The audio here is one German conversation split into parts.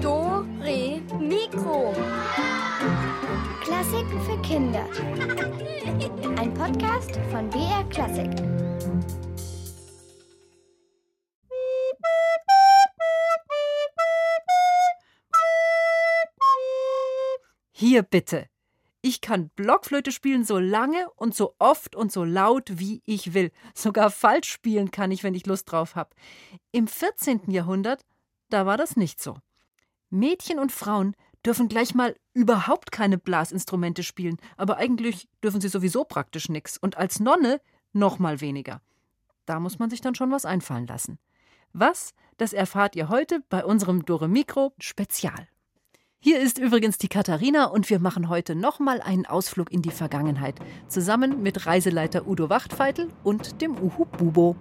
Do, Re, Mikro. Klassiken für Kinder. Ein Podcast von BR Klassik. Hier bitte. Ich kann Blockflöte spielen so lange und so oft und so laut, wie ich will. Sogar falsch spielen kann ich, wenn ich Lust drauf habe. Im 14. Jahrhundert, da war das nicht so. Mädchen und Frauen dürfen gleich mal überhaupt keine Blasinstrumente spielen, aber eigentlich dürfen sie sowieso praktisch nix und als Nonne noch mal weniger. Da muss man sich dann schon was einfallen lassen. Was, das erfahrt ihr heute bei unserem Dore Mikro Spezial. Hier ist übrigens die Katharina und wir machen heute nochmal einen Ausflug in die Vergangenheit, zusammen mit Reiseleiter Udo Wachtfeitel und dem Uhu Bubo.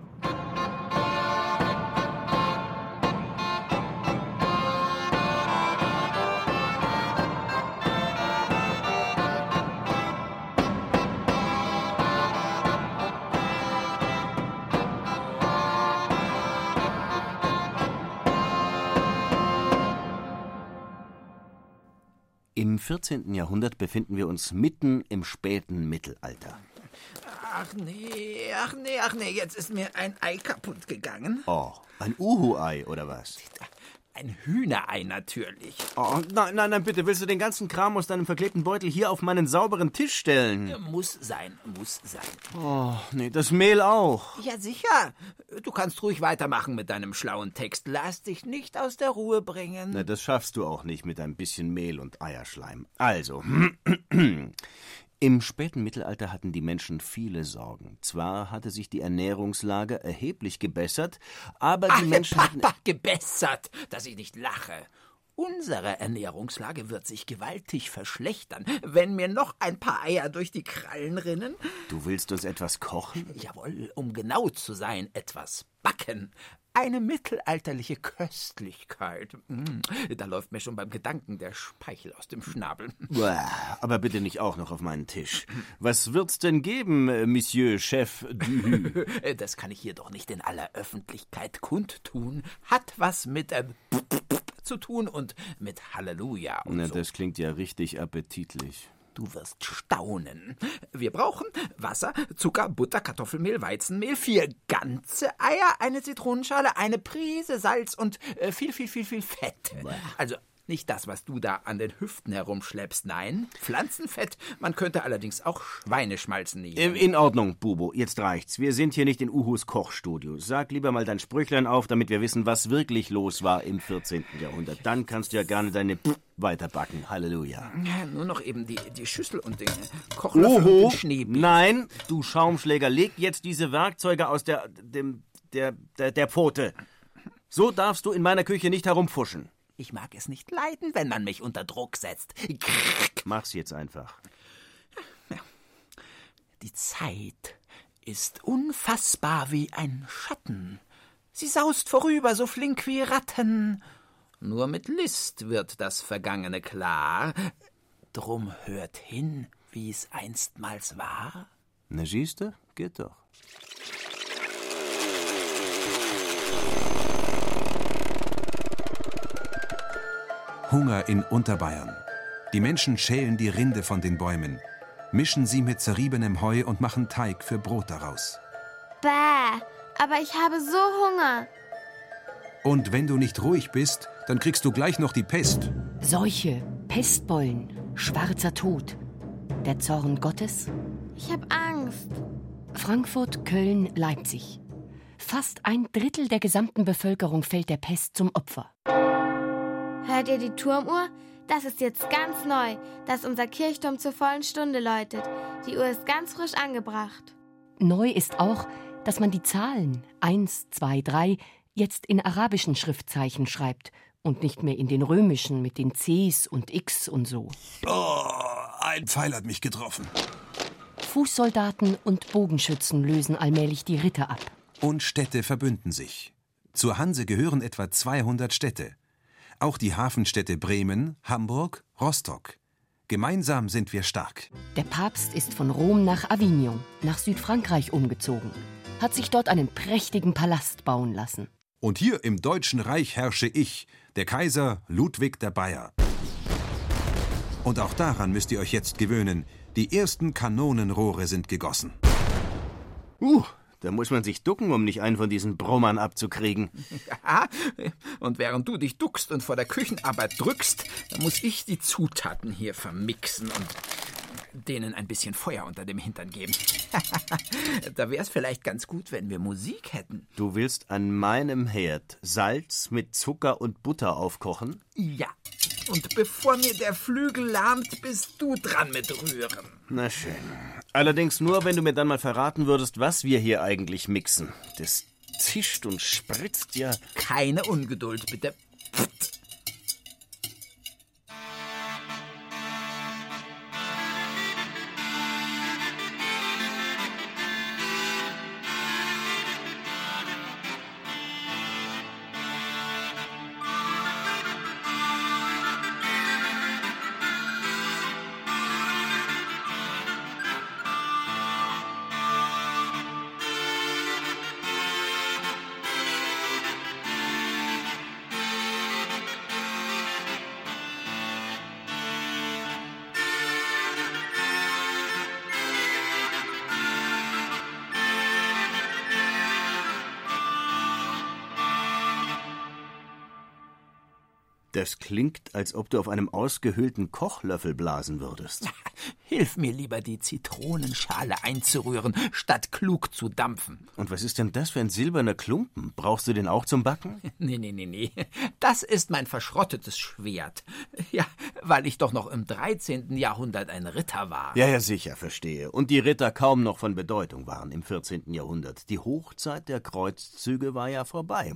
14. Jahrhundert befinden wir uns mitten im späten Mittelalter. Ach nee, ach nee, ach nee, jetzt ist mir ein Ei kaputt gegangen. Oh, ein Uhu-Ei oder was? Ein Hühnerei natürlich. Oh, nein, nein, nein, bitte, willst du den ganzen Kram aus deinem verklebten Beutel hier auf meinen sauberen Tisch stellen? Muss sein, muss sein. Oh, nee, das Mehl auch. Ja, sicher. Du kannst ruhig weitermachen mit deinem schlauen Text. Lass dich nicht aus der Ruhe bringen. Na, das schaffst du auch nicht mit ein bisschen Mehl und Eierschleim. Also, im späten Mittelalter hatten die Menschen viele Sorgen. Zwar hatte sich die Ernährungslage erheblich gebessert, aber die Ach, Menschen hatten... Papa, gebessert, dass ich nicht lache. Unsere Ernährungslage wird sich gewaltig verschlechtern, wenn mir noch ein paar Eier durch die Krallen rinnen. Du willst uns etwas kochen? Jawohl, um genau zu sein, etwas backen. Eine mittelalterliche Köstlichkeit. Mm, Da läuft mir schon beim Gedanken der Speichel aus dem Schnabel. Aber bitte nicht auch noch auf meinen Tisch. Was wird's denn geben, äh, Monsieur Chef du? Das kann ich hier doch nicht in aller Öffentlichkeit kundtun. Hat was mit ähm, zu tun und mit Halleluja und Na, so. das klingt ja richtig appetitlich. Du wirst staunen. Wir brauchen Wasser, Zucker, Butter, Kartoffelmehl, Weizenmehl, vier ganze Eier, eine Zitronenschale, eine Prise Salz und äh, viel, viel, viel, viel Fett. Also nicht das, was du da an den Hüften herumschleppst, nein, Pflanzenfett. Man könnte allerdings auch Schweineschmalzen nehmen. In, in Ordnung, Bubo, jetzt reicht's. Wir sind hier nicht in Uhus Kochstudio. Sag lieber mal dein Sprüchlein auf, damit wir wissen, was wirklich los war im 14. Jahrhundert. Dann kannst du ja gerne deine weiterbacken. Halleluja. Ja, nur noch eben die, die Schüssel und den Kochlöffel und Uhu, den Schneebier. nein, du Schaumschläger, leg jetzt diese Werkzeuge aus der, dem, der, der, der Pfote. So darfst du in meiner Küche nicht herumfuschen. Ich mag es nicht leiden, wenn man mich unter Druck setzt. Mach's jetzt einfach. Die Zeit ist unfassbar wie ein Schatten. Sie saust vorüber, so flink wie Ratten. Nur mit List wird das Vergangene klar. Drum hört hin, wie's einstmals war. Na, siehste, geht doch. Hunger in Unterbayern. Die Menschen schälen die Rinde von den Bäumen, mischen sie mit zerriebenem Heu und machen Teig für Brot daraus. Bäh, aber ich habe so Hunger. Und wenn du nicht ruhig bist, dann kriegst du gleich noch die Pest. Seuche, Pestbeulen, schwarzer Tod. Der Zorn Gottes? Ich habe Angst. Frankfurt, Köln, Leipzig. Fast ein Drittel der gesamten Bevölkerung fällt der Pest zum Opfer. Hört ihr die Turmuhr? Das ist jetzt ganz neu, dass unser Kirchturm zur vollen Stunde läutet. Die Uhr ist ganz frisch angebracht. Neu ist auch, dass man die Zahlen 1, 2, 3 jetzt in arabischen Schriftzeichen schreibt und nicht mehr in den römischen mit den Cs und X und so. Oh, ein Pfeil hat mich getroffen. Fußsoldaten und Bogenschützen lösen allmählich die Ritter ab. Und Städte verbünden sich. Zur Hanse gehören etwa 200 Städte. Auch die Hafenstädte Bremen, Hamburg, Rostock. Gemeinsam sind wir stark. Der Papst ist von Rom nach Avignon, nach Südfrankreich umgezogen. hat sich dort einen prächtigen Palast bauen lassen. Und hier im Deutschen Reich herrsche ich, der Kaiser Ludwig der Bayer. Und auch daran müsst ihr euch jetzt gewöhnen. Die ersten Kanonenrohre sind gegossen. Uh, da muss man sich ducken, um nicht einen von diesen Brummern abzukriegen. Ja, und während du dich duckst und vor der Küchenarbeit drückst, dann muss ich die Zutaten hier vermixen und denen ein bisschen Feuer unter dem Hintern geben. da wäre es vielleicht ganz gut, wenn wir Musik hätten. Du willst an meinem Herd Salz mit Zucker und Butter aufkochen? Ja. Und bevor mir der Flügel lahmt, bist du dran mit Rühren. Na schön. Allerdings nur, wenn du mir dann mal verraten würdest, was wir hier eigentlich mixen. Das zischt und spritzt ja. Keine Ungeduld, bitte. Das als ob du auf einem ausgehöhlten Kochlöffel blasen würdest. Hilf mir lieber, die Zitronenschale einzurühren, statt klug zu dampfen. Und was ist denn das für ein silberner Klumpen? Brauchst du den auch zum Backen? Nee, nee, nee, nee. Das ist mein verschrottetes Schwert. Ja, weil ich doch noch im 13. Jahrhundert ein Ritter war. Ja, ja, sicher, verstehe. Und die Ritter kaum noch von Bedeutung waren im 14. Jahrhundert. Die Hochzeit der Kreuzzüge war ja vorbei.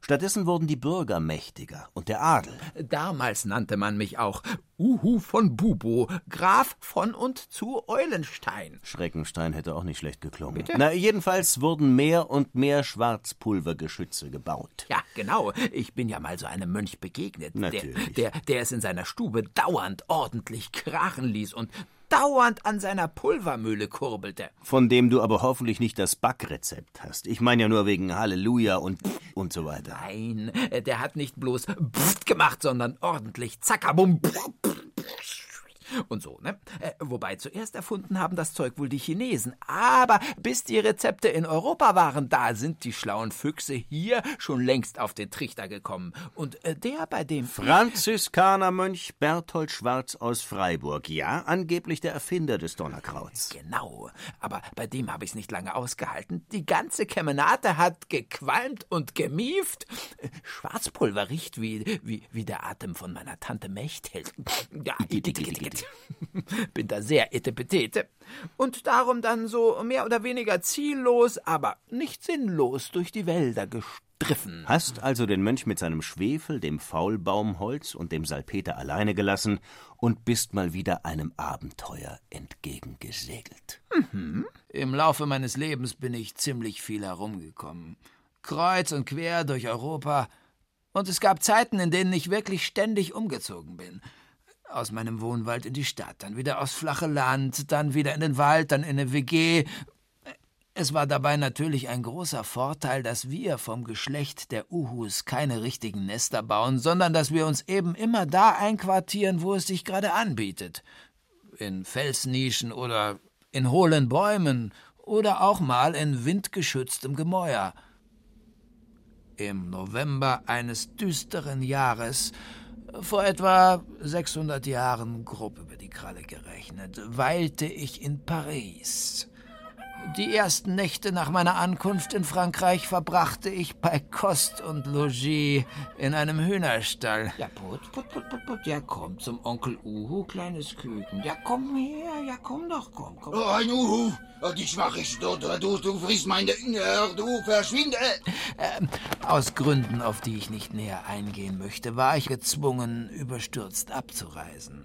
Stattdessen wurden die Bürger mächtiger und der Adel. Damals nannte man mich auch Uhu von Bubo, Graf von und zu Eulenstein. Schreckenstein hätte auch nicht schlecht geklungen. Bitte? Na, jedenfalls wurden mehr und mehr Schwarzpulvergeschütze gebaut. Ja, genau. Ich bin ja mal so einem Mönch begegnet. Natürlich. Der, der, der es in seiner Stube dauernd ordentlich krachen ließ und dauernd an seiner Pulvermühle kurbelte. Von dem du aber hoffentlich nicht das Backrezept hast. Ich meine ja nur wegen Halleluja und und so weiter. Nein, der hat nicht bloß gemacht, sondern ordentlich zackabum und so, ne? Äh, wobei zuerst erfunden haben das Zeug wohl die Chinesen. Aber bis die Rezepte in Europa waren, da sind die schlauen Füchse hier schon längst auf den Trichter gekommen. Und äh, der bei dem. Franziskanermönch Berthold Schwarz aus Freiburg. Ja, angeblich der Erfinder des Donnerkrauts. Genau. Aber bei dem habe ich es nicht lange ausgehalten. Die ganze Kemenate hat gequalmt und gemieft. Schwarzpulver riecht wie, wie, wie der Atem von meiner Tante Mechthild. Ja, bin da sehr etepetete und darum dann so mehr oder weniger ziellos, aber nicht sinnlos durch die Wälder gestriffen. Hast also den Mönch mit seinem Schwefel, dem Faulbaumholz und dem Salpeter alleine gelassen und bist mal wieder einem Abenteuer entgegengesegelt. Mhm. Im Laufe meines Lebens bin ich ziemlich viel herumgekommen. Kreuz und quer durch Europa. Und es gab Zeiten, in denen ich wirklich ständig umgezogen bin. Aus meinem Wohnwald in die Stadt, dann wieder aufs flache Land, dann wieder in den Wald, dann in eine WG. Es war dabei natürlich ein großer Vorteil, dass wir vom Geschlecht der Uhus keine richtigen Nester bauen, sondern dass wir uns eben immer da einquartieren, wo es sich gerade anbietet. In Felsnischen oder in hohlen Bäumen oder auch mal in windgeschütztem Gemäuer. Im November eines düsteren Jahres vor etwa 600 Jahren, grob über die Kralle gerechnet, weilte ich in Paris. Die ersten Nächte nach meiner Ankunft in Frankreich verbrachte ich bei Kost und Logis in einem Hühnerstall. Ja, put, put, put, put, put, ja, komm zum Onkel Uhu, kleines Küken. Ja, komm her, ja, komm doch, komm, komm. Oh, ein Uhu, dich mach ich dort, du, du frisst meine Dinger, du verschwinde. Ähm, aus Gründen, auf die ich nicht näher eingehen möchte, war ich gezwungen, überstürzt abzureisen.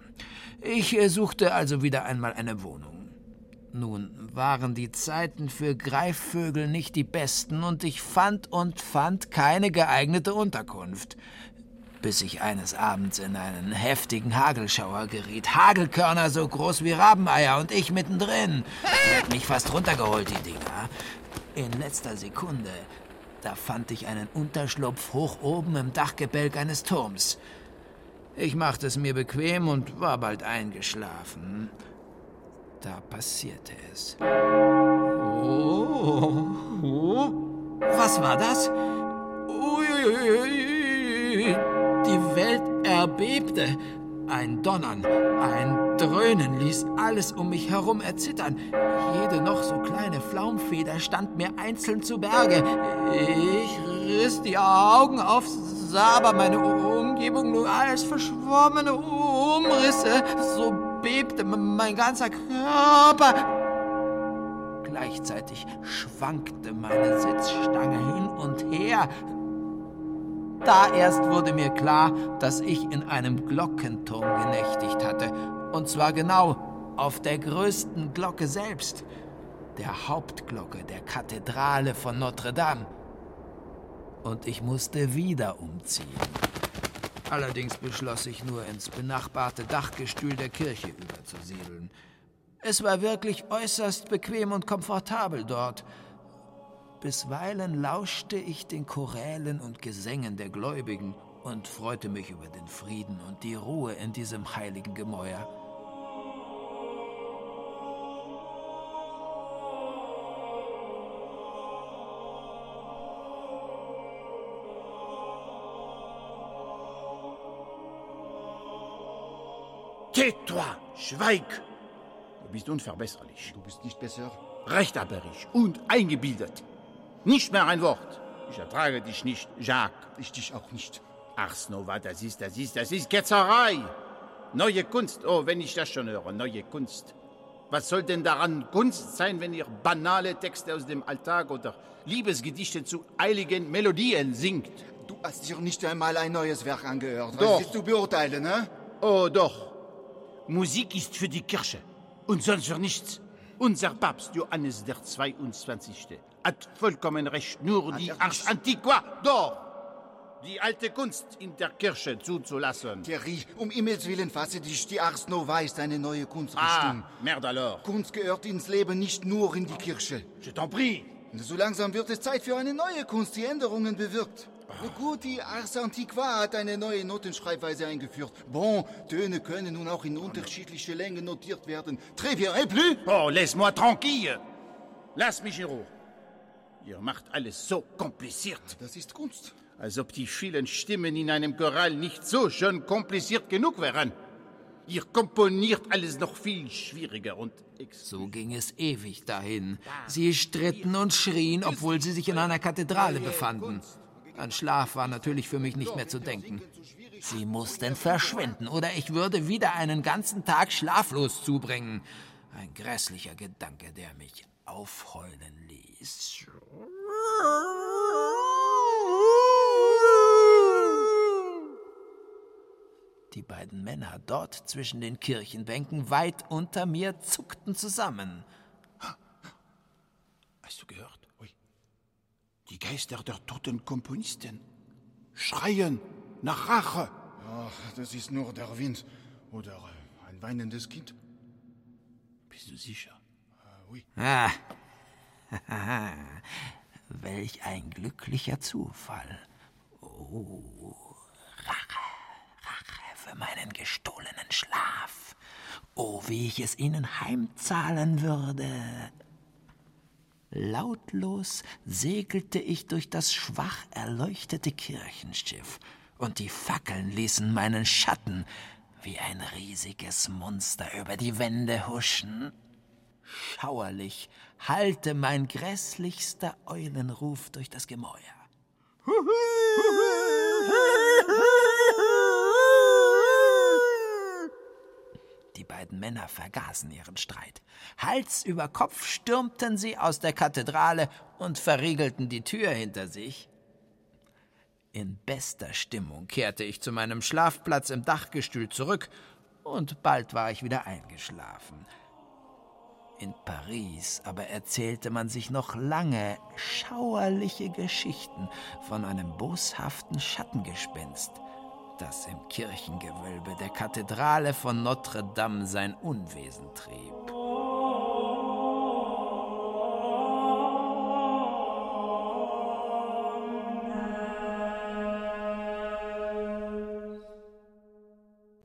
Ich äh, suchte also wieder einmal eine Wohnung. Nun waren die Zeiten für Greifvögel nicht die besten, und ich fand und fand keine geeignete Unterkunft, bis ich eines Abends in einen heftigen Hagelschauer geriet. Hagelkörner so groß wie Rabeneier und ich mittendrin. Hat mich fast runtergeholt, die Dinger. In letzter Sekunde, da fand ich einen Unterschlupf hoch oben im Dachgebälk eines Turms. Ich machte es mir bequem und war bald eingeschlafen. Da passierte es. Oh, oh. Was war das? Uiuiui. Die Welt erbebte. Ein Donnern, ein Dröhnen ließ alles um mich herum erzittern. Jede noch so kleine Flaumfeder stand mir einzeln zu Berge. Ich riss die Augen auf, sah aber meine Umgebung nur als verschwommene Umrisse. So bebte mein ganzer Körper. Gleichzeitig schwankte meine Sitzstange hin und her. Da erst wurde mir klar, dass ich in einem Glockenturm genächtigt hatte. Und zwar genau auf der größten Glocke selbst, der Hauptglocke der Kathedrale von Notre Dame. Und ich musste wieder umziehen. Allerdings beschloss ich nur, ins benachbarte Dachgestühl der Kirche überzusiedeln. Es war wirklich äußerst bequem und komfortabel dort. Bisweilen lauschte ich den Chorälen und Gesängen der Gläubigen und freute mich über den Frieden und die Ruhe in diesem heiligen Gemäuer. Tais-toi, schweig! Du bist unverbesserlich. Du bist nicht besser? Rechthaberig und eingebildet. Nicht mehr ein Wort. Ich ertrage dich nicht, Jacques. Ich dich auch nicht. Ach, Snova, das ist, das ist, das ist Ketzerei. Neue Kunst. Oh, wenn ich das schon höre, neue Kunst. Was soll denn daran Kunst sein, wenn ihr banale Texte aus dem Alltag oder Liebesgedichte zu eiligen Melodien singt? Du hast dir nicht einmal ein neues Werk angehört. Was Doch. willst du beurteilen, ne? Oh, doch. Musik ist für die Kirche und sonst für nichts. Unser Papst Johannes der 22. hat vollkommen recht, nur die Ars Antiqua, doch, die alte Kunst in der Kirche zuzulassen. Thierry, um Himmels Willen fasse dich. Die Ars Nova ist eine neue Ah, Kunstrichtung. merde alors. Kunst gehört ins Leben, nicht nur in die Kirche. Je t'en prie. So langsam wird es Zeit für eine neue Kunst, die Änderungen bewirkt. Gut, die Ars Antiqua hat eine neue Notenschreibweise eingeführt. Bon, Töne können nun auch in unterschiedliche Längen notiert werden. Très bien, et plus? Oh, laisse-moi tranquille. Lass mich in Ruhe. Ihr macht alles so kompliziert. Das ist Kunst. Als ob die vielen Stimmen in einem Choral nicht so schon kompliziert genug wären. Ihr komponiert alles noch viel schwieriger und So ging es ewig dahin. Sie stritten und schrien, obwohl sie sich in einer Kathedrale befanden. An Schlaf war natürlich für mich nicht mehr zu denken. Sie mussten verschwinden, oder ich würde wieder einen ganzen Tag schlaflos zubringen. Ein grässlicher Gedanke, der mich aufheulen ließ. Die beiden Männer dort zwischen den Kirchenbänken weit unter mir zuckten zusammen. Hast du gehört? Die Geister der toten Komponisten schreien nach Rache. Ach, das ist nur der Wind. Oder äh, ein weinendes Kind. Bist du sicher? Ah. Welch ein glücklicher Zufall. Oh, Rache, Rache für meinen gestohlenen Schlaf. Oh, wie ich es ihnen heimzahlen würde. Lautlos segelte ich durch das schwach erleuchtete Kirchenschiff, und die Fackeln ließen meinen Schatten wie ein riesiges Monster über die Wände huschen. Schauerlich hallte mein grässlichster Eulenruf durch das Gemäuer. Die beiden Männer vergaßen ihren Streit. Hals über Kopf stürmten sie aus der Kathedrale und verriegelten die Tür hinter sich. In bester Stimmung kehrte ich zu meinem Schlafplatz im Dachgestühl zurück, und bald war ich wieder eingeschlafen. In Paris aber erzählte man sich noch lange schauerliche Geschichten von einem boshaften Schattengespenst, das im Kirchengewölbe der Kathedrale von Notre Dame sein Unwesen trieb.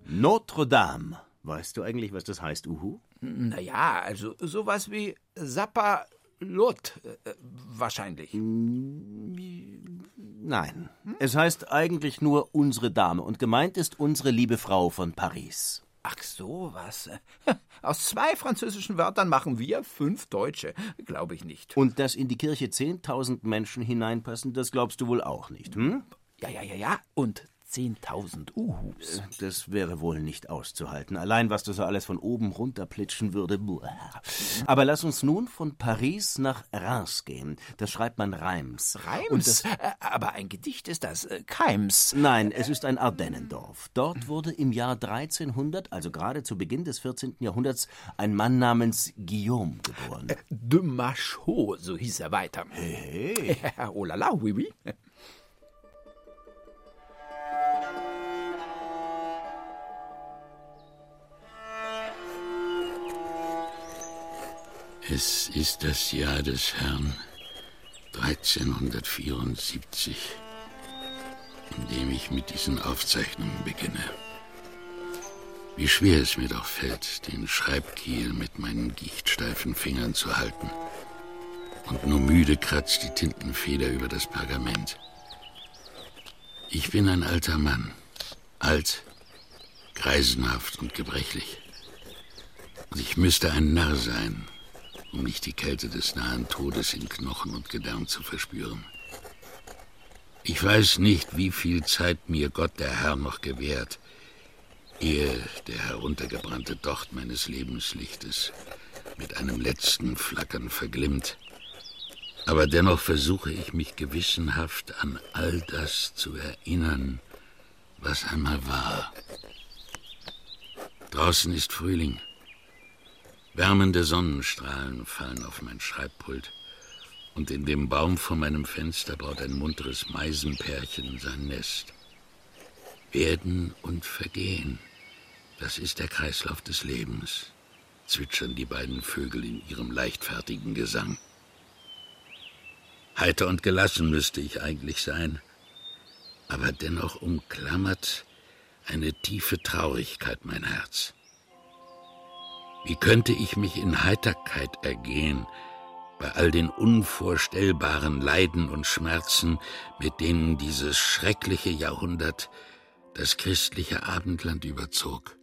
Notre Dame. Weißt du eigentlich, was das heißt, Uhu? Naja, also sowas wie Sappa Lot, äh, wahrscheinlich. Hm, nein. Es heißt eigentlich nur unsere Dame und gemeint ist unsere liebe Frau von Paris. Ach so, was? Aus zwei französischen Wörtern machen wir fünf Deutsche. Glaube ich nicht. Und dass in die Kirche 10.000 Menschen hineinpassen, das glaubst du wohl auch nicht, hm? Ja, ja, ja, ja. Und 10.000 Uhus. Das wäre wohl nicht auszuhalten. Allein, was du so alles von oben runterplitschen würde. Aber lass uns nun von Paris nach Reims gehen. Das schreibt man Reims. Reims? Das, Äh, Aber ein Gedicht ist das. äh, Keims. nein, es ist ein Ardennendorf. Dort wurde im Jahr 1300, also gerade zu Beginn des 14. Jahrhunderts, ein Mann namens Guillaume geboren. De Machaut, so hieß er weiter. Hey. oh la la, oui, oui. Es ist das Jahr des Herrn 1374, in dem ich mit diesen Aufzeichnungen beginne. Wie schwer es mir doch fällt, den Schreibkiel mit meinen gichtsteifen Fingern zu halten. Und nur müde kratzt die Tintenfeder über das Pergament. Ich bin ein alter Mann, alt, greisenhaft und gebrechlich. Und ich müsste ein Narr sein, um nicht die Kälte des nahen Todes in Knochen und Gedärm zu verspüren. Ich weiß nicht, wie viel Zeit mir Gott der Herr noch gewährt, ehe der heruntergebrannte Docht meines Lebenslichtes mit einem letzten Flackern verglimmt. Aber dennoch versuche ich mich gewissenhaft an all das zu erinnern, was einmal war. Draußen ist Frühling. Wärmende Sonnenstrahlen fallen auf mein Schreibpult, und in dem Baum vor meinem Fenster baut ein munteres Meisenpärchen sein Nest. Werden und vergehen, das ist der Kreislauf des Lebens, zwitschern die beiden Vögel in ihrem leichtfertigen Gesang. Heiter und gelassen müsste ich eigentlich sein, aber dennoch umklammert eine tiefe Traurigkeit mein Herz. Wie könnte ich mich in Heiterkeit ergehen bei all den unvorstellbaren Leiden und Schmerzen, mit denen dieses schreckliche Jahrhundert das christliche Abendland überzog?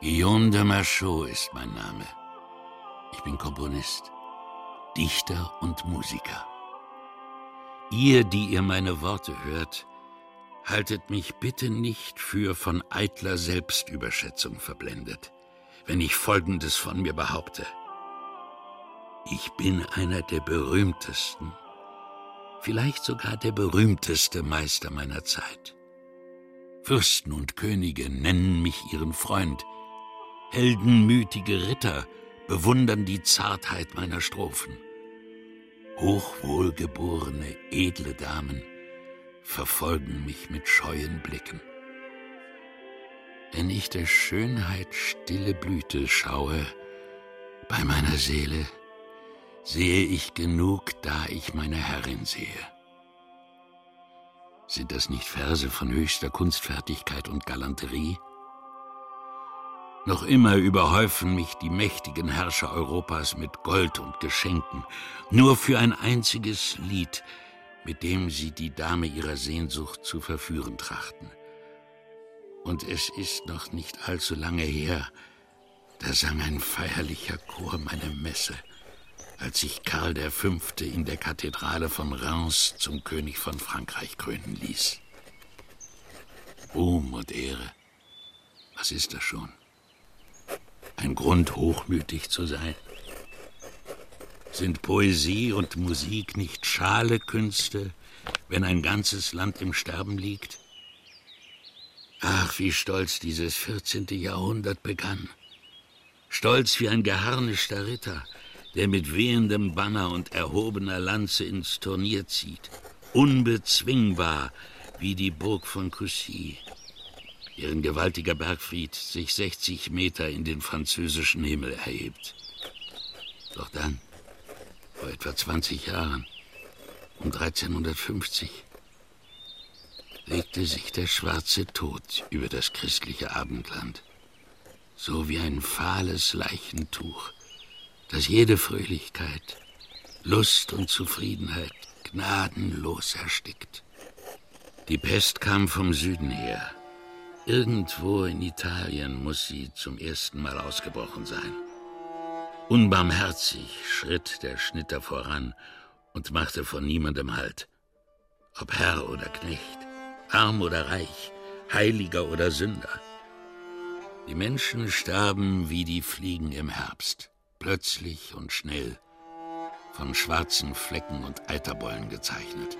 Guillaume de Machaut ist mein Name. Ich bin Komponist, Dichter und Musiker. Ihr, die ihr meine Worte hört, haltet mich bitte nicht für von eitler Selbstüberschätzung verblendet, wenn ich Folgendes von mir behaupte. Ich bin einer der berühmtesten, vielleicht sogar der berühmteste Meister meiner Zeit. Fürsten und Könige nennen mich ihren Freund, heldenmütige Ritter bewundern die Zartheit meiner Strophen. Hochwohlgeborene, edle Damen verfolgen mich mit scheuen Blicken. Wenn ich der Schönheit stille Blüte schaue, bei meiner Seele sehe ich genug, da ich meine Herrin sehe. Sind das nicht Verse von höchster Kunstfertigkeit und Galanterie? Noch immer überhäufen mich die mächtigen Herrscher Europas mit Gold und Geschenken, nur für ein einziges Lied, mit dem sie die Dame ihrer Sehnsucht zu verführen trachten. Und es ist noch nicht allzu lange her, da sang ein feierlicher Chor meine Messe, als ich Karl V. in der Kathedrale von Reims zum König von Frankreich krönen ließ. Ruhm und Ehre, was ist das schon? Ein Grund, hochmütig zu sein? Sind Poesie und Musik nicht schale Künste, wenn ein ganzes Land im Sterben liegt? Ach, wie stolz dieses 14. Jahrhundert begann. Stolz wie ein geharnischter Ritter, der mit wehendem Banner und erhobener Lanze ins Turnier zieht. Unbezwingbar wie die Burg von Coucy, deren gewaltiger Bergfried sich 60 Meter in den französischen Himmel erhebt. Doch dann, vor etwa 20 Jahren, um 1350, legte sich der schwarze Tod über das christliche Abendland, so wie ein fahles Leichentuch, das jede Fröhlichkeit, Lust und Zufriedenheit gnadenlos erstickt. Die Pest kam vom Süden her. Irgendwo in Italien muss sie zum ersten Mal ausgebrochen sein. Unbarmherzig schritt der Schnitter voran und machte von niemandem Halt. Ob Herr oder Knecht, arm oder reich, Heiliger oder Sünder. Die Menschen starben wie die Fliegen im Herbst, plötzlich und schnell, von schwarzen Flecken und Eiterbollen gezeichnet.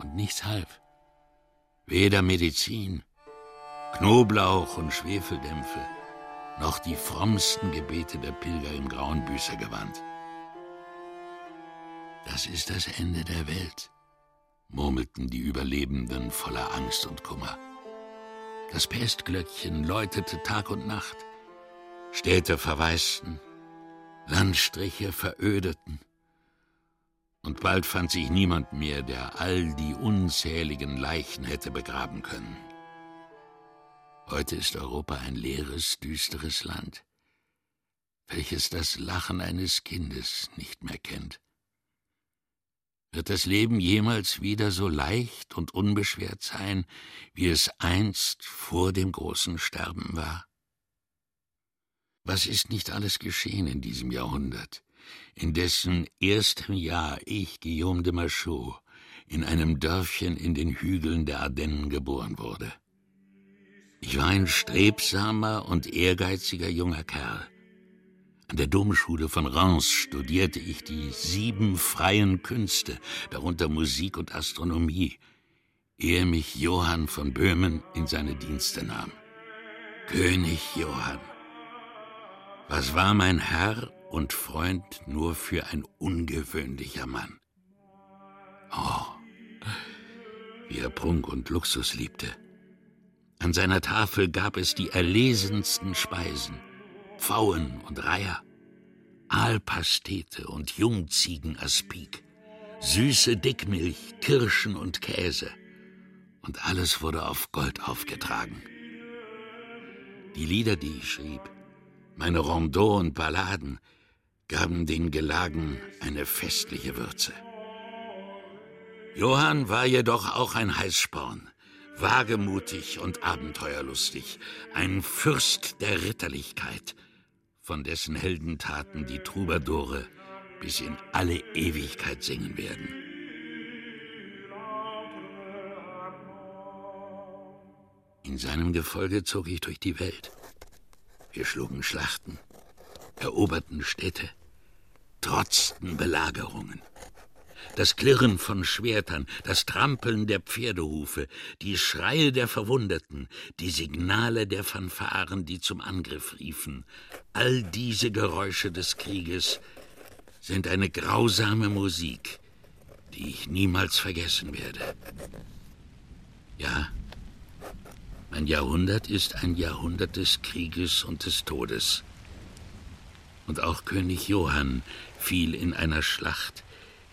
Und nichts half. Weder Medizin, Knoblauch und Schwefeldämpfe, noch die frommsten Gebete der Pilger im grauen Büßergewand. Das ist das Ende der Welt, murmelten die Überlebenden voller Angst und Kummer. Das Pestglöckchen läutete Tag und Nacht. Städte verwaisten, Landstriche verödeten. Und bald fand sich niemand mehr, der all die unzähligen Leichen hätte begraben können. Heute ist Europa ein leeres, düsteres Land, welches das Lachen eines Kindes nicht mehr kennt. Wird das Leben jemals wieder so leicht und unbeschwert sein, wie es einst vor dem großen Sterben war? Was ist nicht alles geschehen in diesem Jahrhundert, in dessen erstem Jahr ich, Guillaume de Machaut, in einem Dörfchen in den Hügeln der Ardennen geboren wurde? Ich war ein strebsamer und ehrgeiziger junger Kerl, an der Domschule von Reims studierte ich die sieben freien Künste, darunter Musik und Astronomie, ehe mich Johann von Böhmen in seine Dienste nahm. König Johann. Was war mein Herr und Freund nur für ein ungewöhnlicher Mann? Oh, wie er Prunk und Luxus liebte. An seiner Tafel gab es die erlesensten Speisen – Pfauen und Reiher, Aalpastete und Jungziegenaspik, süße Dickmilch, Kirschen und Käse. Und alles wurde auf Gold aufgetragen. Die Lieder, die ich schrieb, meine Rondeaux und Balladen, gaben den Gelagen eine festliche Würze. Johann war jedoch auch ein Heißsporn, wagemutig und abenteuerlustig, ein Fürst der Ritterlichkeit, von dessen Heldentaten die Troubadoure bis in alle Ewigkeit singen werden. In seinem Gefolge zog ich durch die Welt. Wir schlugen Schlachten, eroberten Städte, trotzten Belagerungen das Klirren von Schwertern, das Trampeln der Pferdehufe, die Schreie der Verwundeten, die Signale der Fanfaren, die zum Angriff riefen, all diese Geräusche des Krieges sind eine grausame Musik, die ich niemals vergessen werde. Ja, mein Jahrhundert ist ein Jahrhundert des Krieges und des Todes. Und auch König Johann fiel in einer Schlacht,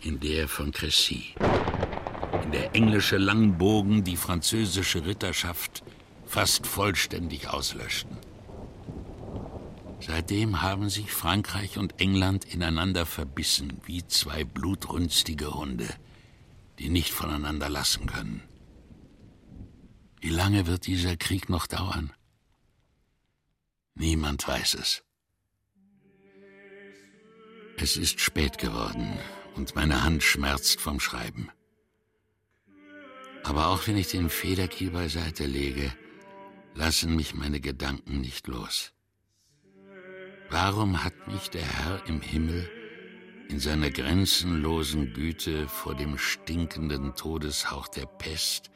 in der von Crécy, in der englische Langbogen die französische Ritterschaft fast vollständig auslöschten. Seitdem haben sich Frankreich und England ineinander verbissen wie zwei blutrünstige Hunde, die nicht voneinander lassen können. Wie lange wird dieser Krieg noch dauern? Niemand weiß es. Es ist spät geworden und meine Hand schmerzt vom Schreiben. Aber auch wenn ich den Federkiel beiseite lege, lassen mich meine Gedanken nicht los. Warum hat mich der Herr im Himmel in seiner grenzenlosen Güte vor dem stinkenden Todeshauch der Pest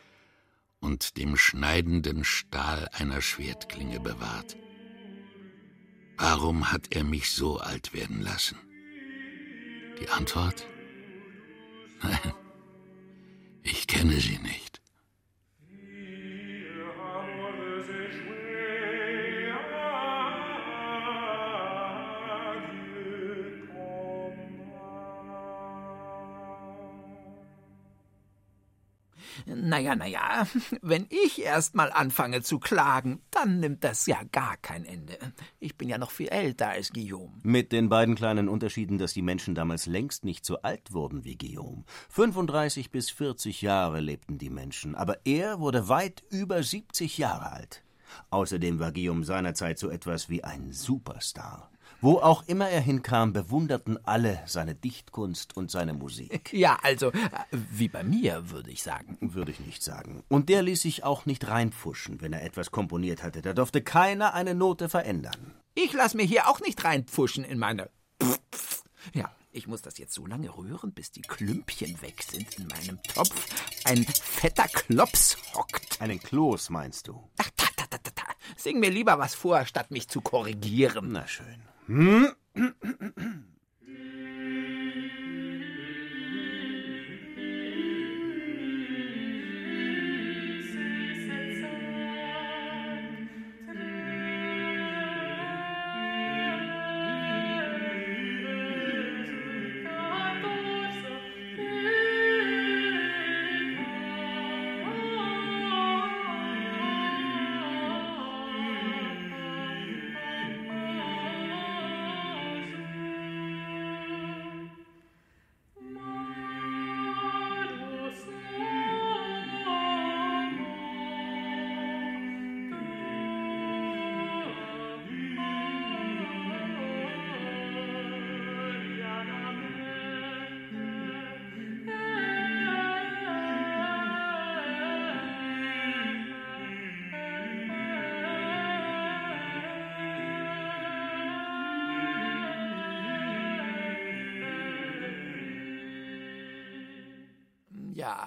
und dem schneidenden Stahl einer Schwertklinge bewahrt? Warum hat er mich so alt werden lassen? Die Antwort? Nein, ich kenne sie nicht. Naja, naja, wenn ich erst mal anfange zu klagen, dann nimmt das ja gar kein Ende. Ich bin ja noch viel älter als Guillaume. Mit den beiden kleinen Unterschieden, dass die Menschen damals längst nicht so alt wurden wie Guillaume. 35 bis 40 Jahre lebten die Menschen, aber er wurde weit über 70 Jahre alt. Außerdem war Guillaume seinerzeit so etwas wie ein Superstar. Wo auch immer er hinkam, bewunderten alle seine Dichtkunst und seine Musik. Ja, also, äh, wie bei mir, würde ich sagen. Würde ich nicht sagen. Und der ließ sich auch nicht reinpfuschen, wenn er etwas komponiert hatte. Da durfte keiner eine Note verändern. Ich lass mir hier auch nicht reinpfuschen in meine. Ja, ich muss das jetzt so lange rühren, bis die Klümpchen weg sind in meinem Topf. Ein fetter Klops hockt. Einen Kloß, meinst du? Ach, ta, ta, ta, ta, ta. Sing mir lieber was vor, statt mich zu korrigieren. Na schön. Ja,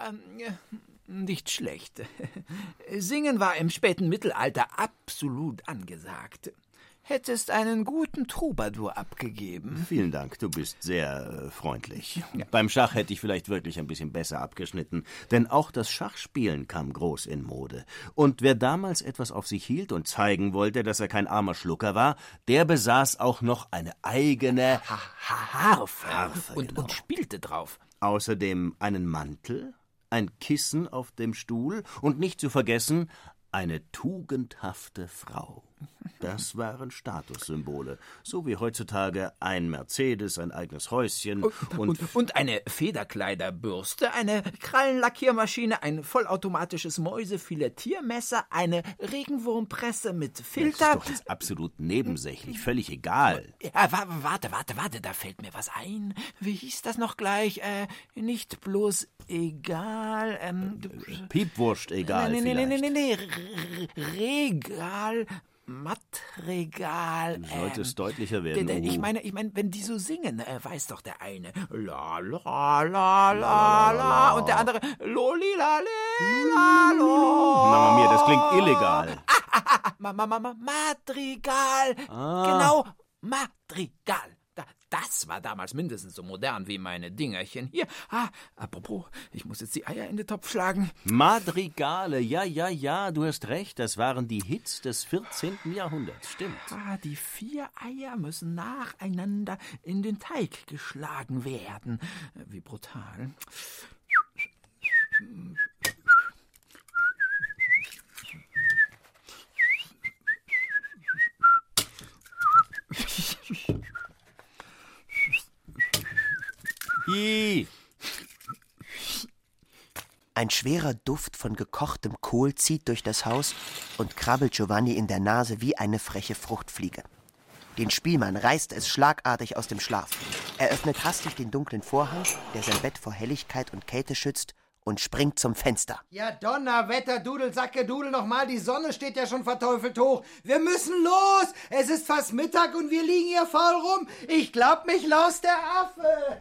äh, nicht schlecht. Singen war im späten Mittelalter absolut angesagt. Hättest einen guten Troubadour abgegeben. Vielen Dank, du bist sehr äh, freundlich. Beim Schach hätte ich vielleicht wirklich ein bisschen besser abgeschnitten, denn auch das Schachspielen kam groß in Mode. Und wer damals etwas auf sich hielt und zeigen wollte, dass er kein armer Schlucker war, der besaß auch noch eine eigene Harfe. Harfe, und, genau. und spielte drauf. Außerdem einen Mantel, ein Kissen auf dem Stuhl und nicht zu vergessen eine tugendhafte Frau. Das waren Statussymbole, so wie heutzutage ein Mercedes, ein eigenes Häuschen und, Und, und eine Federkleiderbürste, eine Krallenlackiermaschine, ein vollautomatisches Mäusefilettiermesser, eine Regenwurmpresse mit das ist Filter. doch jetzt absolut nebensächlich, völlig egal. Ja, wa- warte, warte, warte, da fällt mir was ein. Wie hieß das noch gleich? Äh, nicht bloß egal. Ähm, Piepwurscht, egal. nee, nee, nee, nee, vielleicht. nee, nee, R- Regal, Mattregal. Du solltest ähm, deutlicher werden. d- Ich meine, ich meine, wenn die so singen, äh, weiß doch der eine la la la la la und der andere loli la li, la lo. Mama mia, das klingt illegal. Ma, ma, ma, ma, Madrigal. Ah. Genau, Madrigal. Da, das war damals mindestens so modern wie meine Dingerchen hier. Ah, apropos, ich muss jetzt die Eier in den Topf schlagen. Madrigale, ja, ja, ja, du hast recht, das waren die Hits des 14. Jahrhunderts, stimmt. Ah, die vier Eier müssen nacheinander in den Teig geschlagen werden. Wie brutal. Ein schwerer Duft von gekochtem Kohl zieht durch das Haus und krabbelt Giovanni in der Nase wie eine freche Fruchtfliege. Den Spielmann reißt es schlagartig aus dem Schlaf. Er öffnet hastig den dunklen Vorhang, der sein Bett vor Helligkeit und Kälte schützt, und springt zum Fenster. Ja, Donnerwetter, Dudelsacke, Dudel nochmal, die Sonne steht ja schon verteufelt hoch. Wir müssen los! Es ist fast Mittag und wir liegen hier faul rum. Ich glaub, mich laust der Affe.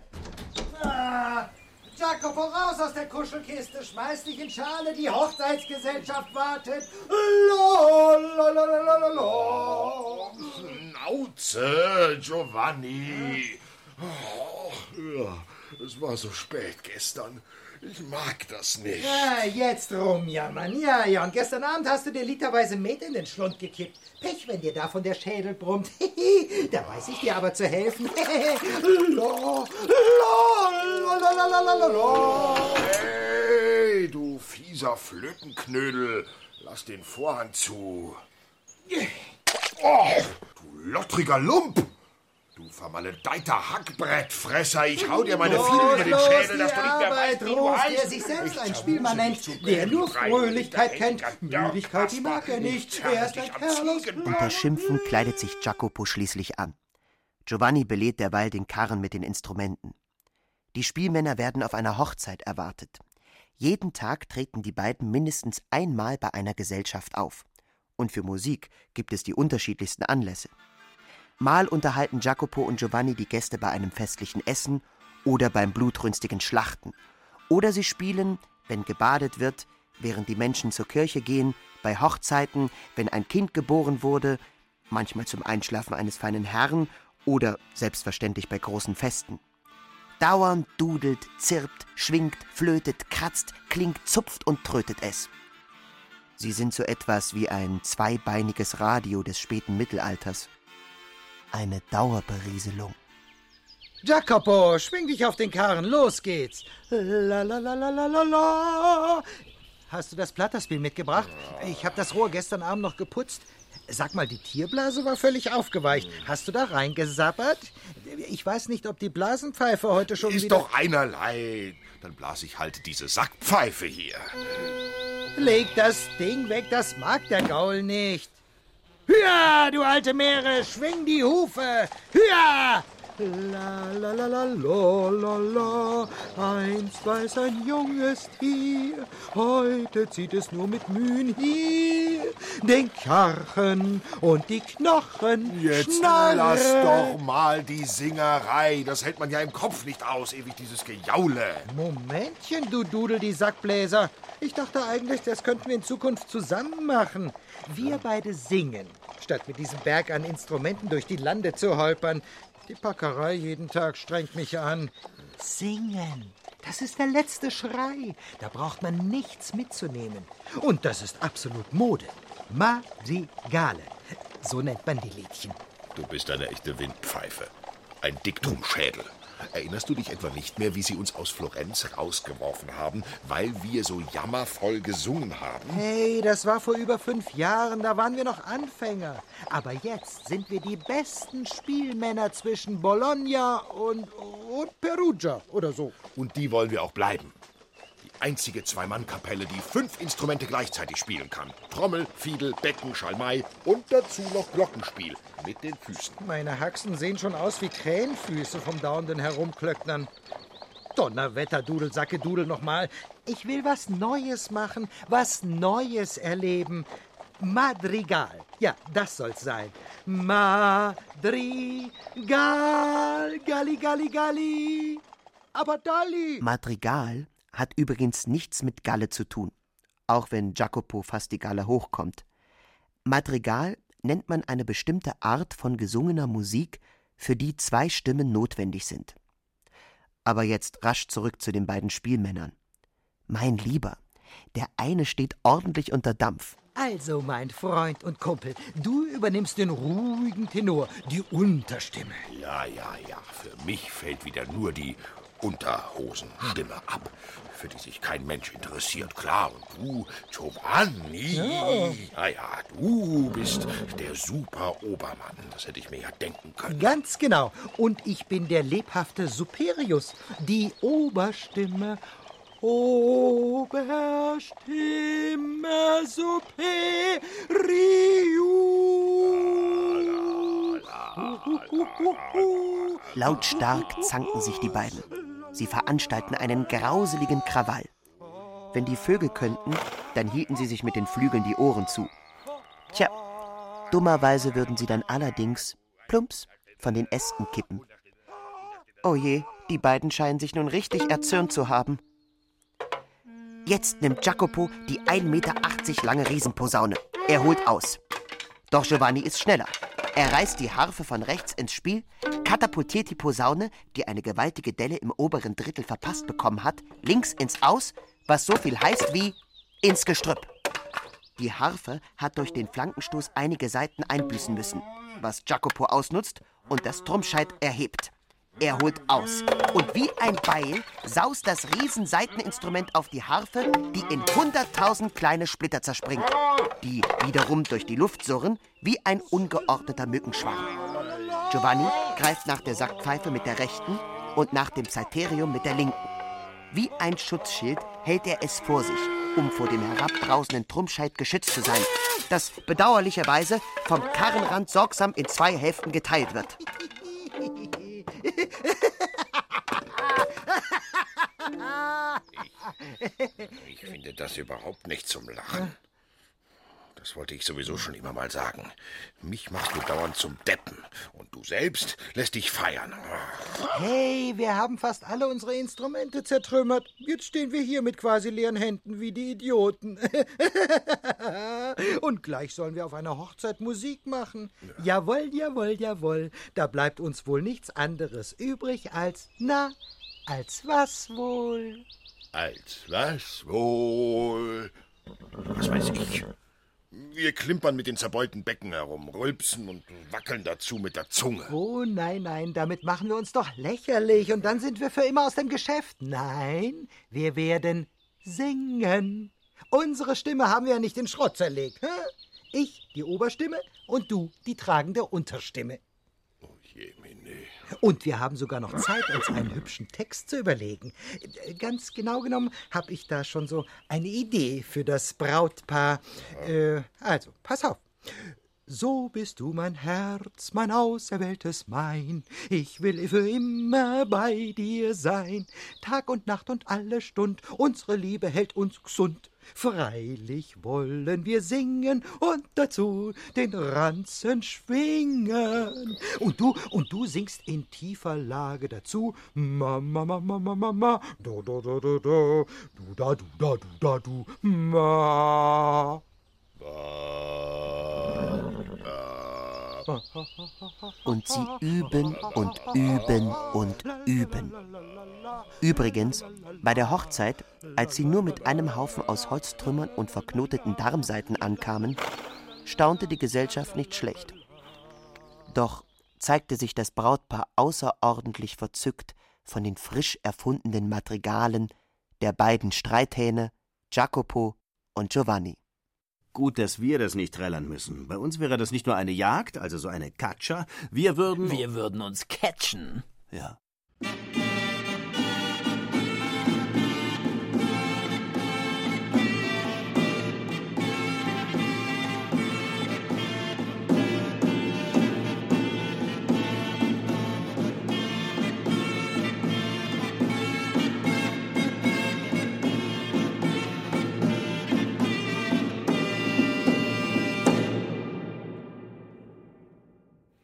Ah, Jacopo, raus aus der Kuschelkiste, schmeiß dich in Schale, die Hochzeitsgesellschaft wartet. Lo, lo, lo, lo, lo, lo. Schnauze, Giovanni. Oh, ja, es war so spät gestern. Ich mag das nicht. Ja, jetzt rumjammern. Ja, ja, und gestern Abend hast du dir literweise Met in den Schlund gekippt. Pech, wenn dir davon der Schädel brummt. da weiß ich dir aber zu helfen. Hey, du Fieser Flötenknödel. Lass den Vorhang zu. Oh, du lottriger Lump! Du vermaledeiter Hackbrettfresser, ich hau dir meine Fiedel über den Schädel, dass du nicht mehr weißt, wie du heißt. der sich selbst ein Spielmann nennt, der nur Fröhlichkeit kennt. Müdigkeit, die mag er nicht. Er ist ein Kerl Unter Schimpfen kleidet sich Jacopo schließlich an. Giovanni belädt derweil den Karren mit den Instrumenten. Die Spielmänner werden auf einer Hochzeit erwartet. Jeden Tag treten die beiden mindestens einmal bei einer Gesellschaft auf. Und für Musik gibt es die unterschiedlichsten Anlässe. Mal unterhalten Jacopo und Giovanni die Gäste bei einem festlichen Essen oder beim blutrünstigen Schlachten. Oder sie spielen, wenn gebadet wird, während die Menschen zur Kirche gehen, bei Hochzeiten, wenn ein Kind geboren wurde, manchmal zum Einschlafen eines feinen Herrn oder selbstverständlich bei großen Festen. Dauernd dudelt, zirpt, schwingt, flötet, kratzt, klingt, zupft und trötet es. Sie sind so etwas wie ein zweibeiniges Radio des späten Mittelalters. Eine Dauerberieselung. Jacopo, schwing dich auf den Karren, los geht's. La la la la la la la. Hast du das Platterspiel mitgebracht? Ich habe das Rohr gestern Abend noch geputzt. Sag mal, die Tierblase war völlig aufgeweicht. Hast du da reingesappert? Ich weiß nicht, ob die Blasenpfeife heute schon Ist wieder... doch einerlei. Dann blas ich halt diese Sackpfeife hier. Leg das Ding weg, das mag der Gaul nicht. Hüa, du alte Meere, schwing die Hufe. Hüa! La la la la la la la, einst war es ein junges Tier, heute zieht es nur mit Mühen hier den Karren und die Knochen. Jetzt Schnarre. lass doch mal die Singerei. Das hält man ja im Kopf nicht aus, ewig dieses Gejaule. Momentchen, du Dudel, die Sackbläser. Ich dachte eigentlich, das könnten wir in Zukunft zusammen machen. Wir beide singen, statt mit diesem Berg an Instrumenten durch die Lande zu holpern. Die Packerei jeden Tag strengt mich an. Singen, das ist der letzte Schrei. Da braucht man nichts mitzunehmen. Und das ist absolut Mode. Madrigale. So nennt man die Liedchen. Du bist eine echte Windpfeife. Ein Diktumschädel. Erinnerst du dich etwa nicht mehr, wie sie uns aus Florenz rausgeworfen haben, weil wir so jammervoll gesungen haben? Hey, das war vor über fünf Jahren, da waren wir noch Anfänger. Aber jetzt sind wir die besten Spielmänner zwischen Bologna und, und Perugia oder so. Und die wollen wir auch bleiben. Einzige Zwei-Mann-Kapelle, die fünf Instrumente gleichzeitig spielen kann. Trommel, Fiedel, Becken, Schalmei und dazu noch Glockenspiel mit den Füßen. Meine Haxen sehen schon aus wie Krähenfüße vom dauernden Herumklöcknern. Donnerwetter, Dudelsacke, Dudel nochmal. Ich will was Neues machen, was Neues erleben. Madrigal. Ja, das soll's sein. Madrigal. Galli, Galli, Galli. Aber Dolly. Madrigal hat übrigens nichts mit Galle zu tun, auch wenn Jacopo fast die Galle hochkommt. Madrigal nennt man eine bestimmte Art von gesungener Musik, für die zwei Stimmen notwendig sind. Aber jetzt rasch zurück zu den beiden Spielmännern. Mein Lieber, der eine steht ordentlich unter Dampf. Also, mein Freund und Kumpel, du übernimmst den ruhigen Tenor, die Unterstimme. Ja, ja, ja. Für mich fällt wieder nur die Unterhosenstimme ab, für die sich kein Mensch interessiert. Klar, und du, Giovanni, Ja. ja, ja, du bist der super Obermann. Das hätte ich mir ja denken können. Ganz genau. Und ich bin der lebhafte Superius, die Oberstimme. Oberstimme Superius. Lautstark zanken sich die beiden. Sie veranstalten einen grauseligen Krawall. Wenn die Vögel könnten, dann hielten sie sich mit den Flügeln die Ohren zu. Tja, dummerweise würden sie dann allerdings plumps von den Ästen kippen. Oh je, die beiden scheinen sich nun richtig erzürnt zu haben. Jetzt nimmt Jacopo die 1,80 Meter lange Riesenposaune. Er holt aus. Doch Giovanni ist schneller. Er reißt die Harfe von rechts ins Spiel, katapultiert die Posaune, die eine gewaltige Delle im oberen Drittel verpasst bekommen hat, links ins Aus, was so viel heißt wie ins Gestrüpp. Die Harfe hat durch den Flankenstoß einige Seiten einbüßen müssen, was Jacopo ausnutzt und das Trumpscheit erhebt. Er holt aus. Und wie ein Beil saust das Riesenseiteninstrument auf die Harfe, die in hunderttausend kleine Splitter zerspringt, die wiederum durch die Luft surren wie ein ungeordneter Mückenschwarm. Giovanni greift nach der Sackpfeife mit der rechten und nach dem Psalterium mit der linken. Wie ein Schutzschild hält er es vor sich, um vor dem herabbrausenden Trumpscheit geschützt zu sein, das bedauerlicherweise vom Karrenrand sorgsam in zwei Hälften geteilt wird. Ich finde das überhaupt nicht zum Lachen. Das wollte ich sowieso schon immer mal sagen. Mich machst du dauernd zum Deppen. Und du selbst lässt dich feiern. Hey, wir haben fast alle unsere Instrumente zertrümmert. Jetzt stehen wir hier mit quasi leeren Händen wie die Idioten. Und gleich sollen wir auf einer Hochzeit Musik machen. Jawohl, jawohl, jawohl. Da bleibt uns wohl nichts anderes übrig als, na, als was wohl? Als was wohl? Was weiß ich? Wir klimpern mit den zerbeulten Becken herum, rülpsen und wackeln dazu mit der Zunge. Oh nein, nein, damit machen wir uns doch lächerlich und dann sind wir für immer aus dem Geschäft. Nein, wir werden singen. Unsere Stimme haben wir ja nicht in Schrott zerlegt. Hä? Ich die Oberstimme und du die tragende Unterstimme. Und wir haben sogar noch Zeit, uns einen hübschen Text zu überlegen. Ganz genau genommen habe ich da schon so eine Idee für das Brautpaar. Äh, also, pass auf. So bist du mein Herz, mein auserwähltes Mein. Ich will für immer bei dir sein. Tag und Nacht und alle Stund, unsere Liebe hält uns gesund. Freilich wollen wir singen und dazu den Ranzen schwingen. Und du, und du singst in tiefer Lage dazu. Ma, ma, ma, ma, ma, ma, ma, do, do, do, do, do, du, da, du, da, du, da, du, ma. Und sie üben und üben und üben. Übrigens, bei der Hochzeit, als sie nur mit einem Haufen aus Holztrümmern und verknoteten Darmseiten ankamen, staunte die Gesellschaft nicht schlecht. Doch zeigte sich das Brautpaar außerordentlich verzückt von den frisch erfundenen Madrigalen der beiden Streithähne Jacopo und Giovanni. Gut, dass wir das nicht trällern müssen. Bei uns wäre das nicht nur eine Jagd, also so eine Katscha. Wir würden. Wir würden uns catchen. Ja.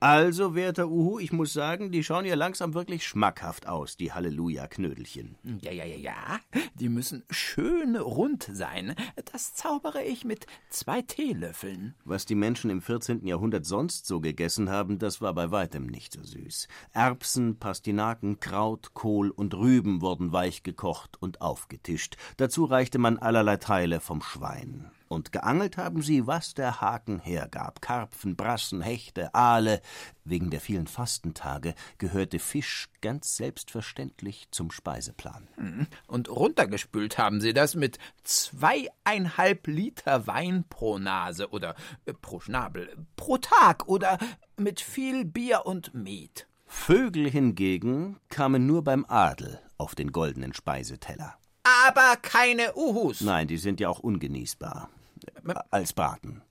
Also, werter Uhu, ich muss sagen, die schauen ja langsam wirklich schmackhaft aus, die Halleluja-Knödelchen. Ja, ja, ja, ja. Die müssen schön rund sein. Das zaubere ich mit zwei Teelöffeln. Was die Menschen im 14. Jahrhundert sonst so gegessen haben, das war bei weitem nicht so süß. Erbsen, Pastinaken, Kraut, Kohl und Rüben wurden weich gekocht und aufgetischt. Dazu reichte man allerlei Teile vom Schwein. Und geangelt haben sie, was der Haken hergab. Karpfen, Brassen, Hechte, Aale. Wegen der vielen Fastentage gehörte Fisch ganz selbstverständlich zum Speiseplan. Hm. Und runtergespült haben sie das mit zweieinhalb Liter Wein pro Nase oder äh, pro Schnabel, pro Tag oder mit viel Bier und Met. Vögel hingegen kamen nur beim Adel auf den goldenen Speiseteller. Aber keine Uhus. Nein, die sind ja auch ungenießbar. Als Braten.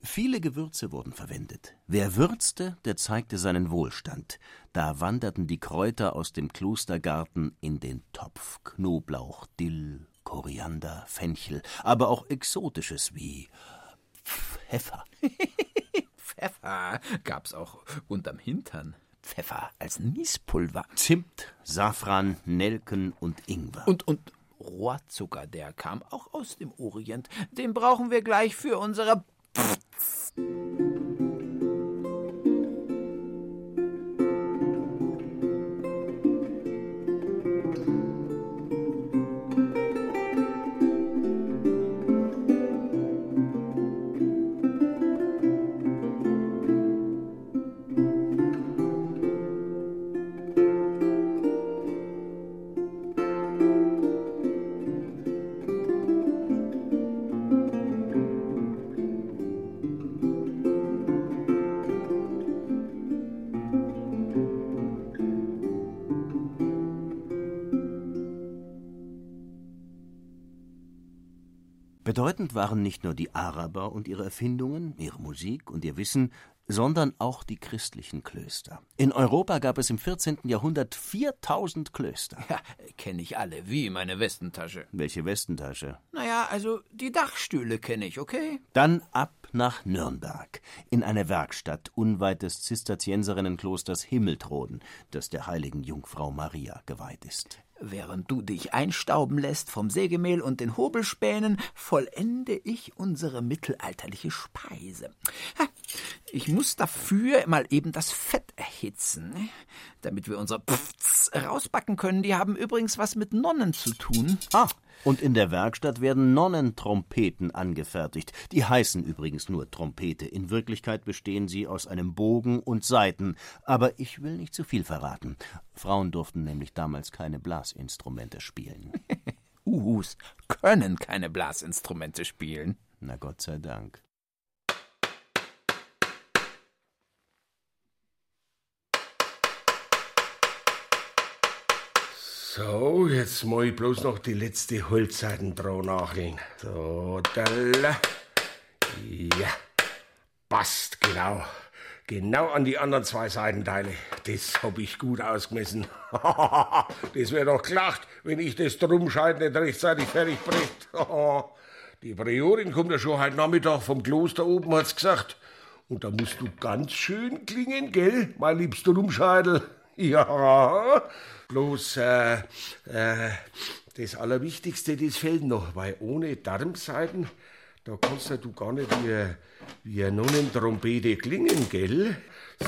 Viele Gewürze wurden verwendet. Wer würzte, der zeigte seinen Wohlstand. Da wanderten die Kräuter aus dem Klostergarten in den Topf. Knoblauch, Dill, Koriander, Fenchel, aber auch Exotisches wie Pfeffer. Pfeffer gab's auch unterm Hintern. Pfeffer als Niespulver. Zimt, Safran, Nelken und Ingwer. Und, und Rohrzucker, der kam auch aus dem Orient. Den brauchen wir gleich für unsere. Bedeutend waren nicht nur die Araber und ihre Erfindungen, ihre Musik und ihr Wissen, sondern auch die christlichen Klöster. In Europa gab es im 14. Jahrhundert 4000 Klöster. Ja, kenne ich alle, wie meine Westentasche. Welche Westentasche? Naja, also die Dachstühle kenne ich, okay? Dann ab nach Nürnberg, in eine Werkstatt unweit des Zisterzienserinnenklosters Himmeltroden, das der heiligen Jungfrau Maria geweiht ist. Während du dich einstauben lässt vom Sägemehl und den Hobelspänen, vollende ich unsere mittelalterliche Speise. Ich muss dafür mal eben das Fett erhitzen, ne? damit wir unsere Pfts rausbacken können. Die haben übrigens was mit Nonnen zu tun. Ah, und in der Werkstatt werden Nonnentrompeten angefertigt. Die heißen übrigens nur Trompete. In Wirklichkeit bestehen sie aus einem Bogen und Saiten. Aber ich will nicht zu viel verraten. Frauen durften nämlich damals keine Blasinstrumente spielen. Uhus können keine Blasinstrumente spielen. Na Gott sei Dank. So, jetzt muss ich bloß noch die letzte Holzseiten drauf nachlegen. So, dalla. Ja, passt, genau. Genau an die anderen zwei Seitenteile. Das hab ich gut ausgemessen. das wäre doch gelacht, wenn ich das Drumscheid nicht rechtzeitig fertig brächt. die Priorin kommt ja schon heute Nachmittag vom Kloster oben, hat's gesagt. Und da musst du ganz schön klingen, gell, mein liebster Rumscheidel? Ja, bloß äh, äh, das Allerwichtigste, das fehlt noch, weil ohne Darmseiten, da kannst du gar nicht wie, wie eine Nonnentrompete klingen, gell?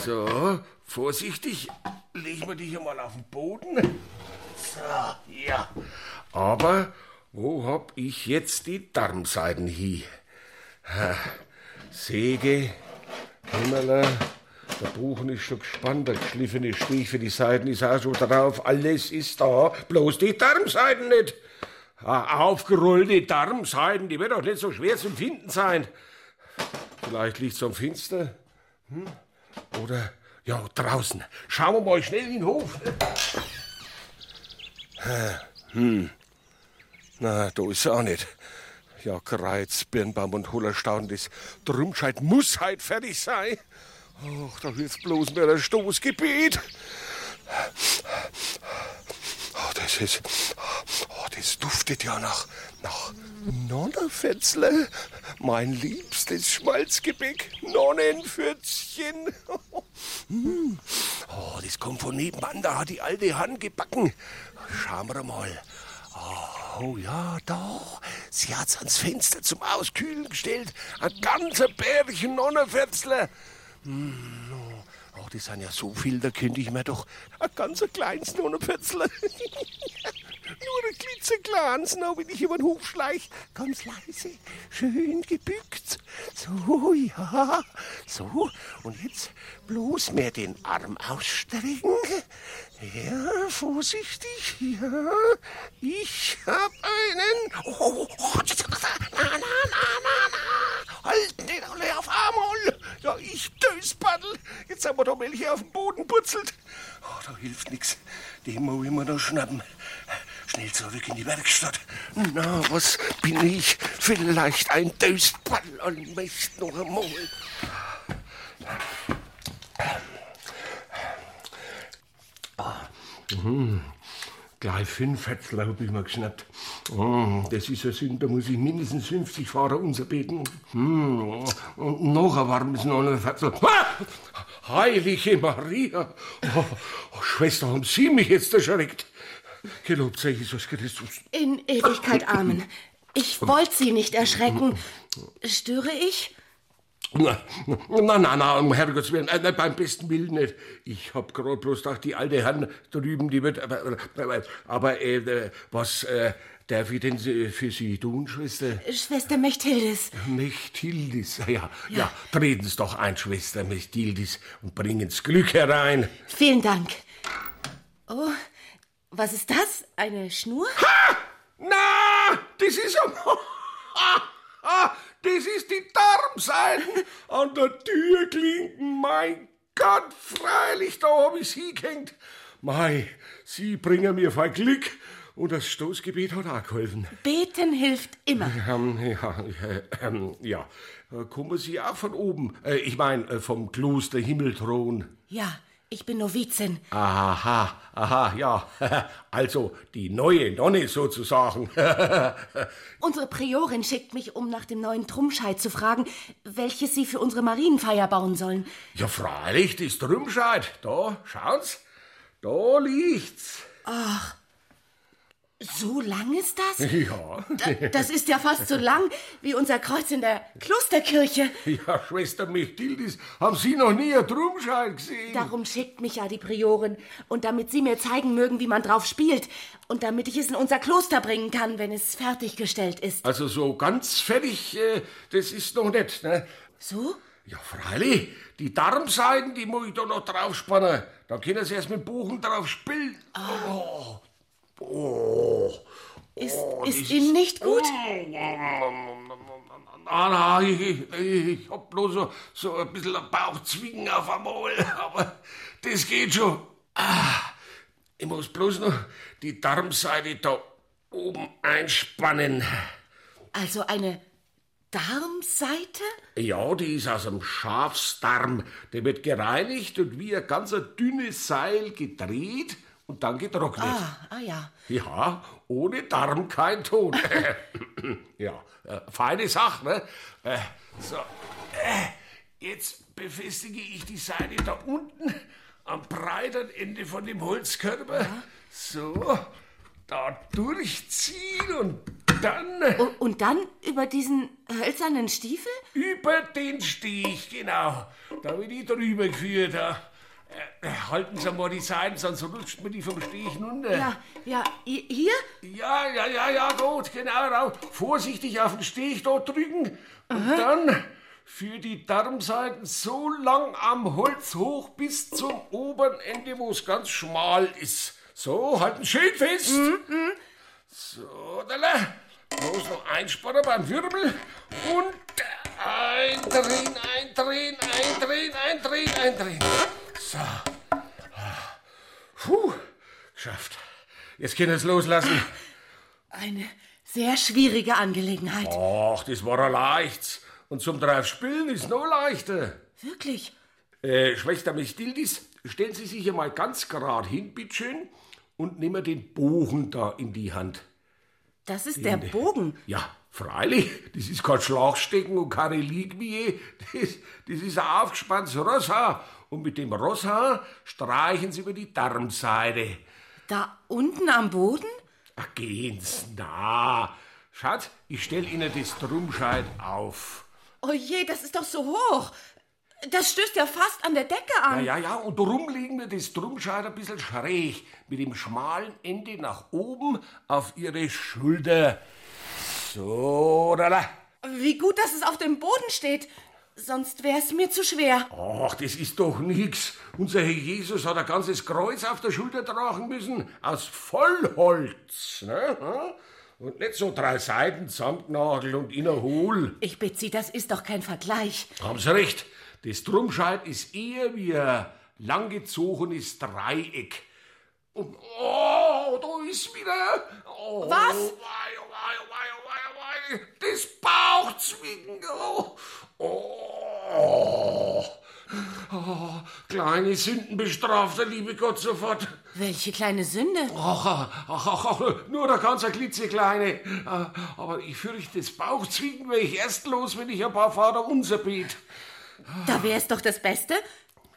So, vorsichtig, legen wir dich einmal auf den Boden. So, ja. Aber wo hab ich jetzt die Darmseiten hier? Säge, Hämmerler, der Buchen ist schon gespannt, der geschliffene Stich für die Seiten ist auch schon drauf. Alles ist da, bloß die Darmseiten nicht. Aufgerollte Darmseiten, die wird doch nicht so schwer zu finden sein. Vielleicht liegt's am Finster. Hm? Oder, ja, draußen. Schauen wir mal schnell in den Hof. Hm. Na, da ist er auch nicht. Ja, Kreiz, Birnbaum und Hollerstauden, das Drumscheid muss halt fertig sein. Ach, da hilft bloß mehr ein Stoßgebet. Oh, das ist. Oh, das duftet ja nach. nach Nonnenfetzle. Mein liebstes Schmalzgebäck. Nonnenfürzchen. Oh, das kommt von nebenan. Da hat die alte Hand gebacken. Schauen wir mal. Oh ja, doch. Sie hat's ans Fenster zum Auskühlen gestellt. Ein ganzer Bärchen Nonnenfetzle. Hm, oh, oh, die sind ja so viel, da könnte ich mir doch ein ganz kleines Nonnenpötzle. Nur ein klitzekleines, noch wenn ich über den Hof schleich. Ganz leise, schön gebückt. So, ja, so. Und jetzt bloß mehr den Arm ausstrecken. Ja, vorsichtig, ja. Ich hab einen. Oh, oh, na, na, na, na, na. Halten den alle auf einmal. Ja, ich Döspaddel. Jetzt haben wir doch welche auf dem Boden putzelt. Oh, da hilft nix. Den muss ich mir noch schnappen. Schnell zurück in die Werkstatt. Na, was bin ich? Vielleicht ein Döspaddel und Mist noch einmal. Mhm. Gleich fünf Fetzler hab ich mir geschnappt. Oh, das ist ein Sinn, da muss ich mindestens 50 Fahrer unterbeten. Hm. Und noch ein warmes Nonnenfetzel. Ah! Heilige Maria! Oh, oh, Schwester, haben Sie mich jetzt erschreckt? Gelobt sei Jesus Christus. In Ewigkeit, Amen. Ich wollte Sie nicht erschrecken. Störe ich? Na, na, na, na um Herrgotts Willen, äh, beim besten Willen nicht. Ich hab grad bloß gedacht, die alte Herren drüben, die wird, aber, aber, aber äh, was äh, darf ich denn für Sie tun, Schwester? Schwester Mechthildis. Mechthildis, ja, ja, ja. treten Sie doch ein, Schwester Mechthildis, und bringen's Glück herein. Vielen Dank. Oh, was ist das? Eine Schnur? Ha! Na, das ist am... Ah, ah, das ist die Darmseiten an der Türklinken. Mein Gott, freilich, da hab ich sie gehängt. Mei, Sie bringen mir viel Glück Und das Stoßgebet hat auch geholfen. Beten hilft immer. Ähm, ja, äh, ähm, ja. Äh, Kommen Sie auch von oben? Äh, ich meine, äh, vom Kloster Himmelthron. Ja, ich bin Novizin. Aha, aha, ja. Also die neue Nonne sozusagen. Unsere Priorin schickt mich, um nach dem neuen Trummscheit zu fragen, welches sie für unsere Marienfeier bauen sollen. ja, freilich, das Trümscheid. Da, schauen's. Da liegt's. Ach, so lang ist das? Ja. Da- Das ist ja fast so lang wie unser Kreuz in der Klosterkirche. Ja, Schwester Mechtildis, haben Sie noch nie ein Trümscheid gesehen? Darum schickt mich ja die Priorin. Und damit sie mir zeigen mögen, wie man drauf spielt. Und damit ich es in unser Kloster bringen kann, wenn es fertiggestellt ist. Also so ganz fertig, äh, das ist noch nicht, ne? So? Ja, freilich. Die Darmseiten, die muss ich da noch draufspannen. Dann können Sie erst mit Buchen drauf spielen. Oh. Oh. Ist, Oh, ist Ihnen nicht gut? Ah, na, ich, ich, ich hab bloß so, so ein bisschen ein Bauchzwicken auf einmal, aber das geht schon. Ah, ich muss bloß noch die Darmseite da oben einspannen. Also eine Darmseite? Ja, die ist aus dem Schafsdarm. Der wird gereinigt und wie ein ganz dünnes Seil gedreht und dann getrocknet. Ah, ah ja. Ja, ohne Darm kein Ton. ja, äh, feine Sache, ne? Äh, so, äh, jetzt befestige ich die Seite da unten am breiteren Ende von dem Holzkörper. So, da durchziehen und dann... Und, und dann über diesen hölzernen Stiefel? Über den Stich, genau. Da wird ich drüber geführt. Da. Äh, halten Sie mal die Seiten, sonst rutscht mir die vom Stich runter. Ja, ja, hier? Ja, ja, ja, ja, gut, genau. Rau. Vorsichtig auf den Stich da drücken. Und dann für die Darmseiten so lang am Holz hoch bis zum oberen Ende, wo es ganz schmal ist. So, halten schön fest. So, da Bloß noch einspannen beim Wirbel und eindrehen, eindrehen, eindrehen, eindrehen, eindrehen. So. Puh, geschafft. Jetzt können wir es loslassen. Eine sehr schwierige Angelegenheit. Ach, das war ein leichts. Und zum drauf spielen ist noch leichter. Wirklich? Äh, Schwester Mestildis, stellen Sie sich hier mal ganz gerade hin, bitteschön, und nehmen den Bogen da in die Hand. Das ist der Bogen. Ja, freilich, das ist kein Schlagstecken und keine Reliquie, das, das ist ein aufgespanntes Rosshaar. Und mit dem Rosshaar streichen Sie über die Darmseite. Da unten am Boden? Ach, gehen's na. Schatz, ich stell Ihnen das Drumscheid auf. Oh je, das ist doch so hoch. Das stößt ja fast an der Decke an. Ja, ja, ja, und darum legen wir das Drumscheid ein bisschen schräg, mit dem schmalen Ende nach oben auf Ihre Schulter. So, da, da. Wie gut, dass es auf dem Boden steht. Sonst wäre es mir zu schwer. Ach, das ist doch nix. Unser Herr Jesus hat ein ganzes Kreuz auf der Schulter tragen müssen, aus Vollholz. Ne? Und nicht so drei Seiten zusammengenagelt und innen hohl. Ich bitte Sie, das ist doch kein Vergleich. Haben Sie recht. Das Drumscheid ist eher wie ein langgezogenes Dreieck. Und, oh, da ist wieder. Oh, Was? Oh, oh, oh, oh. Das Bauchzwicken. Oh, oh. oh. Kleine Sündenbestrafter, liebe Gott, sofort. Welche kleine Sünde? Ach, ach, ach, ach, nur der ganz klitzekleine. Äh, Aber ich fürchte, das Bauchzwicken wäre ich erst los, wenn ich ein paar Vater unser bet. Da wäre es doch das Beste.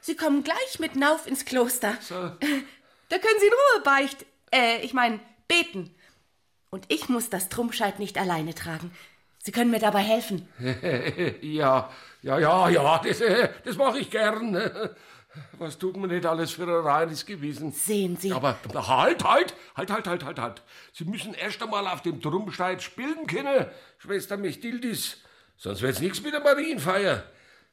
Sie kommen gleich mit Nauf ins Kloster. Da können Sie in Ruhe beicht. Äh, ich meine, beten. Und ich muss das Trumpfscheit nicht alleine tragen. Sie können mir dabei helfen. ja, ja, ja, ja, das, äh, das mache ich gern. Was tut man nicht alles für ein reines Gewissen? Sehen Sie. Aber halt, halt, halt, halt, halt, halt, halt. Sie müssen erst einmal auf dem Trumpfstein spielen können, Schwester Mechtildis. Sonst wird's nichts mit der Marienfeier.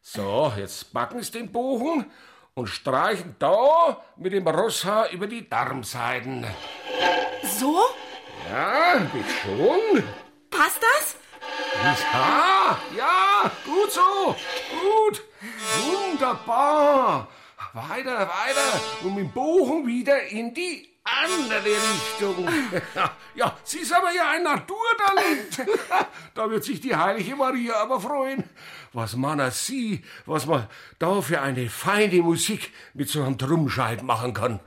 So, jetzt backen Sie den Bogen und streichen da mit dem Rosshaar über die Darmseiten. So? Ja, bitte schon. Passt das? Ja, ja, gut so, gut, wunderbar. Weiter, weiter und mit dem Bogen wieder in die andere Richtung. Ja, sie ist aber ja ein Naturtalent. Da wird sich die heilige Maria aber freuen. Was man als sie, was man da für eine feine Musik mit so einem Drumscheit machen kann.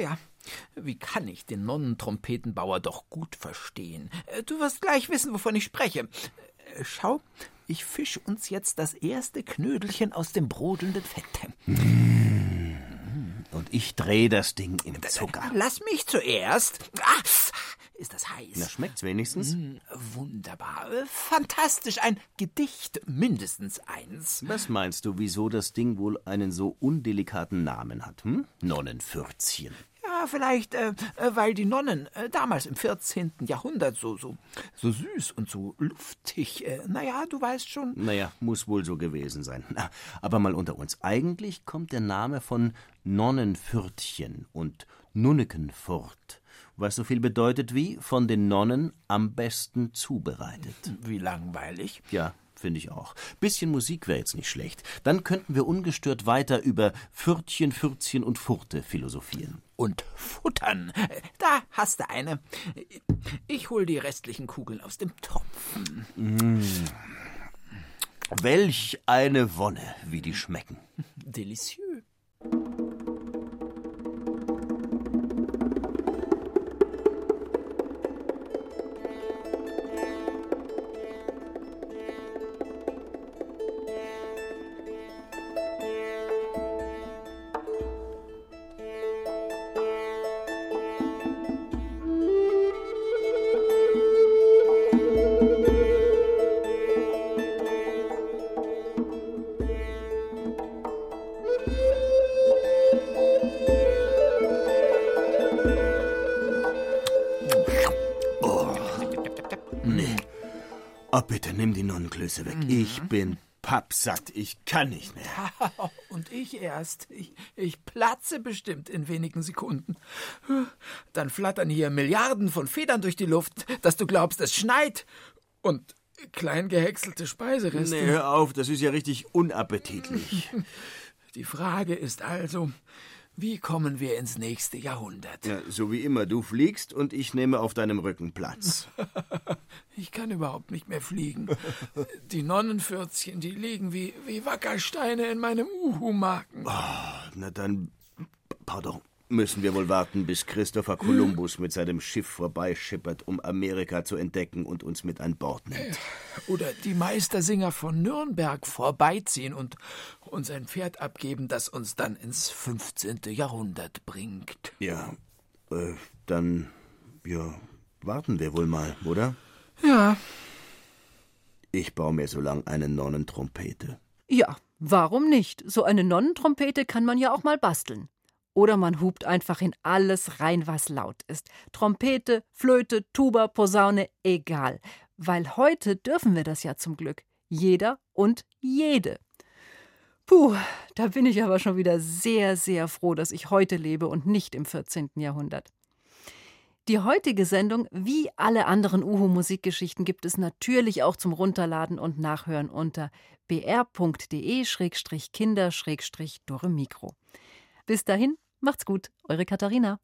Ja, wie kann ich den Nonnentrompetenbauer doch gut verstehen? Äh, Du wirst gleich wissen, wovon ich spreche. Äh, Schau, ich fisch uns jetzt das erste Knödelchen aus dem brodelnden Fett. Und ich dreh das Ding in Zucker. Lass mich zuerst. Ah, ist das heiß? Na, schmeckt's wenigstens? Mm, Wunderbar, äh, fantastisch, ein Gedicht mindestens eins. Was meinst du, wieso das Ding wohl einen so undelikaten Namen hat, hm? Nonnenfürzchen. Ja, vielleicht, äh, äh, weil die Nonnen äh, damals im 14. Jahrhundert so, so, so süß und so luftig, äh, naja, du weißt schon. Naja, muss wohl so gewesen sein. Aber mal unter uns. Eigentlich kommt der Name von Nonnenfürtchen und Nunnekenfurt, was so viel bedeutet wie von den Nonnen am besten zubereitet. Wie langweilig. Ja, finde ich auch. Bisschen Musik wäre jetzt nicht schlecht. Dann könnten wir ungestört weiter über Pfürtchen, Fürzchen und Furte philosophieren. Und futtern. Da hast du eine. Ich hol die restlichen Kugeln aus dem Topf. Mm. Welch eine Wonne, wie die schmecken. Delicieux. Nee. Oh, bitte, nimm die Nonnenklöße weg. Ich bin pappsatt. Ich kann nicht mehr. Und ich erst. Ich, ich platze bestimmt in wenigen Sekunden. Dann flattern hier Milliarden von Federn durch die Luft, dass du glaubst, es schneit. Und klein gehäckselte Speisereste. Nee, hör auf, das ist ja richtig unappetitlich. Die Frage ist also, wie kommen wir ins nächste Jahrhundert? Ja, so wie immer, du fliegst und ich nehme auf deinem Rücken Platz. Ich kann überhaupt nicht mehr fliegen. Die Nonnenpfürzchen, die liegen wie, wie Wackersteine in meinem Uhu-Magen. Na dann, pardon, müssen wir wohl warten, bis Christopher Columbus mit seinem Schiff vorbeischippert, um Amerika zu entdecken und uns mit an Bord nimmt. Oder die Meistersinger von Nürnberg vorbeiziehen und uns ein Pferd abgeben, das uns dann ins 15. Jahrhundert bringt. Ja, äh, dann, ja, warten wir wohl mal, oder? Ja. Ich baue mir so lang eine Nonnentrompete. Ja, warum nicht? So eine Nonnentrompete kann man ja auch mal basteln. Oder man hupt einfach in alles rein, was laut ist. Trompete, Flöte, Tuba, Posaune, egal. Weil heute dürfen wir das ja zum Glück. Jeder und jede. Puh, da bin ich aber schon wieder sehr, sehr froh, dass ich heute lebe und nicht im 14. Jahrhundert. Die heutige Sendung, wie alle anderen Uhu-Musikgeschichten, gibt es natürlich auch zum Runterladen und Nachhören unter br.de-kinder-doremikro. Bis dahin, macht's gut, eure Katharina.